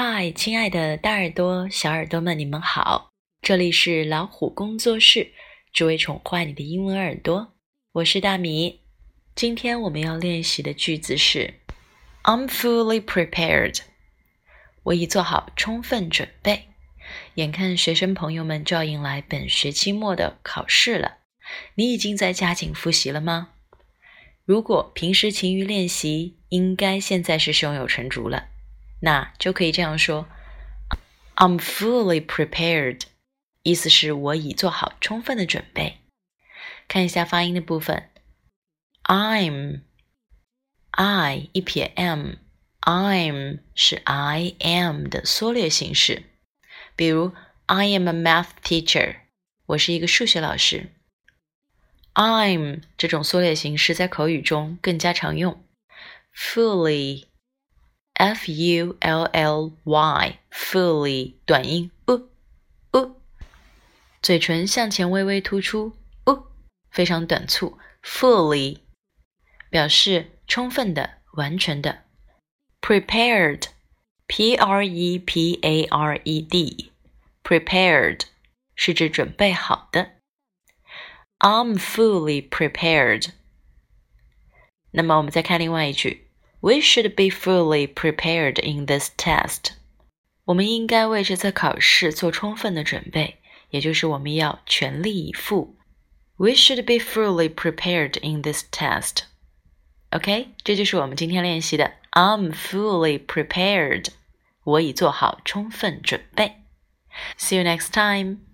嗨，亲爱的大耳朵、小耳朵们，你们好！这里是老虎工作室，只为宠坏你的英文耳朵。我是大米。今天我们要练习的句子是 "I'm fully prepared"，我已做好充分准备。眼看学生朋友们就要迎来本学期末的考试了，你已经在加紧复习了吗？如果平时勤于练习，应该现在是胸有成竹了。那就可以这样说：I'm fully prepared，意思是我已做好充分的准备。看一下发音的部分，I'm，I 一撇 m，I'm 是 I am 的缩略形式。比如，I am a math teacher，我是一个数学老师。I'm 这种缩略形式在口语中更加常用。Fully。 f u l l y fully 短音 u u，嘴唇向前微微突出 u，非常短促 fully 表示充分的、完全的。prepared p r e p a r e d prepared 是指准备好的。I'm fully prepared。那么我们再看另外一句。 We should be fully prepared in this test. 我们应该为这次考试做充分的准备，也就是我们要全力以赴。We should be fully prepared in this test. OK，这就是我们今天练习的 I'm fully prepared. 我已做好充分准备。See you next time.